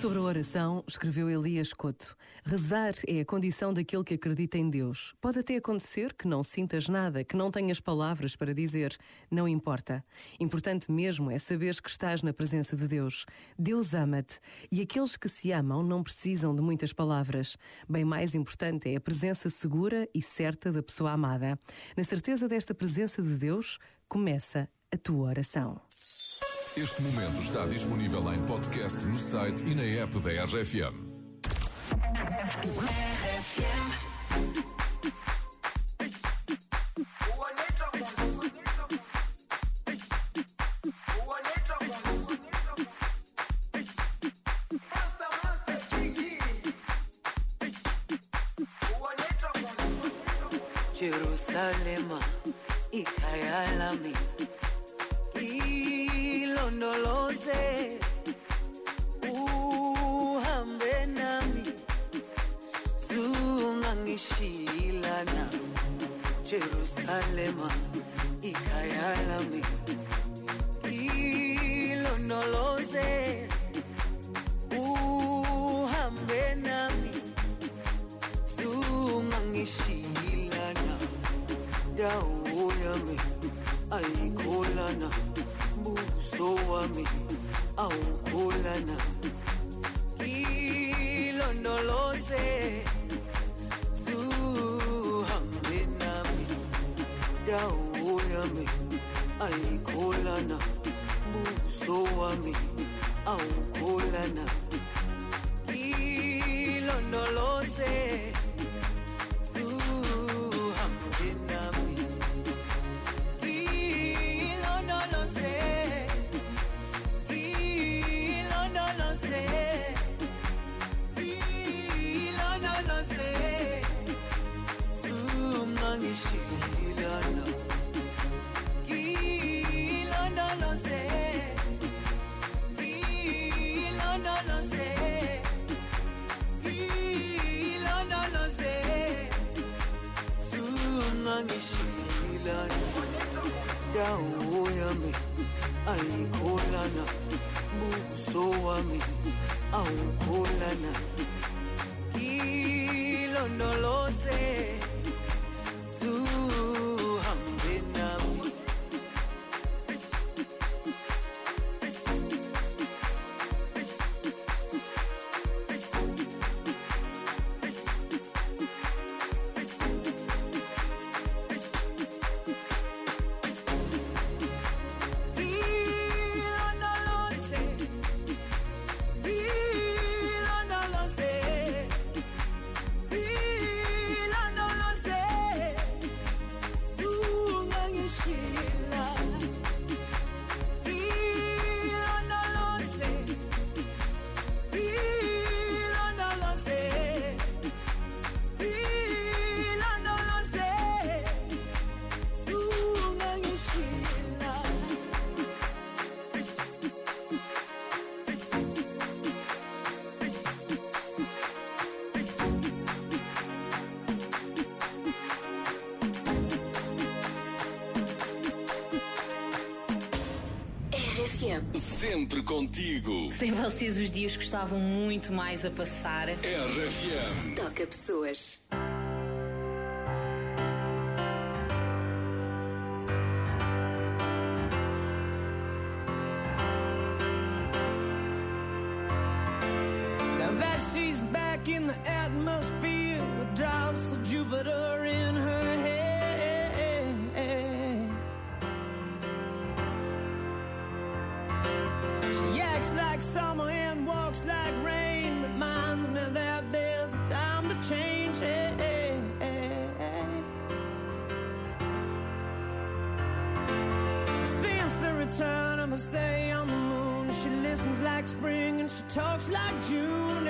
Sobre a oração, escreveu Elias Couto: Rezar é a condição daquele que acredita em Deus. Pode até acontecer que não sintas nada, que não tenhas palavras para dizer. Não importa. Importante mesmo é saberes que estás na presença de Deus. Deus ama-te e aqueles que se amam não precisam de muitas palavras. Bem mais importante é a presença segura e certa da pessoa amada. Na certeza desta presença de Deus, começa a tua oração. Este momento está disponível em podcast no site e na app da RFM. Jerusalema ikhaya lami ilondoloze uhambe nami zungangishilana Jerusalema ikhaya lami. Ilondoloze uhambe nami zungangishilana dawo yami ayikholana wami awukholana ilondoloze zuhambe nami dawo yami ayikholana buso wami awukholana ilondoloze dawo yami ayikholana buso wami awukholana ilondoloze RFM. Sempre contigo. Sem vocês os dias gostavam muito mais a passar. RFM. Toca pessoas. Now that she's back in the atmosphere with drops of Jupiter in her like summer and walks like rain, reminds me that there's a time to change. Since the return of her stay on the moon, she listens like spring and she talks like June.